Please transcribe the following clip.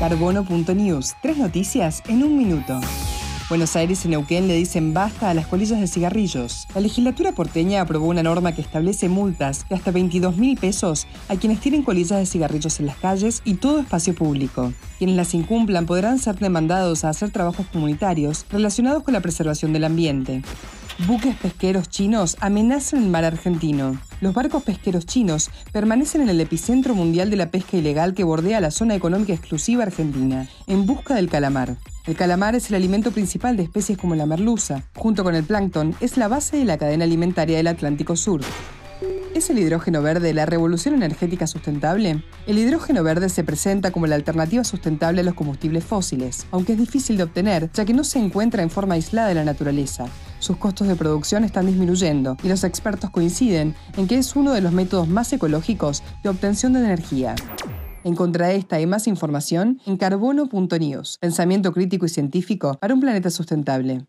Carbono.news. Tres noticias en un minuto. Buenos Aires y Neuquén le dicen basta a las colillas de cigarrillos. La legislatura porteña aprobó una norma que establece multas de hasta 22 mil pesos a quienes tienen colillas de cigarrillos en las calles y todo espacio público. Quienes las incumplan podrán ser demandados a hacer trabajos comunitarios relacionados con la preservación del ambiente. Buques pesqueros chinos amenazan el mar argentino. Los barcos pesqueros chinos permanecen en el epicentro mundial de la pesca ilegal que bordea la zona económica exclusiva argentina, en busca del calamar. El calamar es el alimento principal de especies como la merluza. Junto con el plancton, es la base de la cadena alimentaria del Atlántico Sur. ¿Es el hidrógeno verde la revolución energética sustentable? El hidrógeno verde se presenta como la alternativa sustentable a los combustibles fósiles, aunque es difícil de obtener ya que no se encuentra en forma aislada de la naturaleza. Sus costos de producción están disminuyendo y los expertos coinciden en que es uno de los métodos más ecológicos de obtención de energía. Encontrará esta y más información en carbono.news. Pensamiento crítico y científico para un planeta sustentable.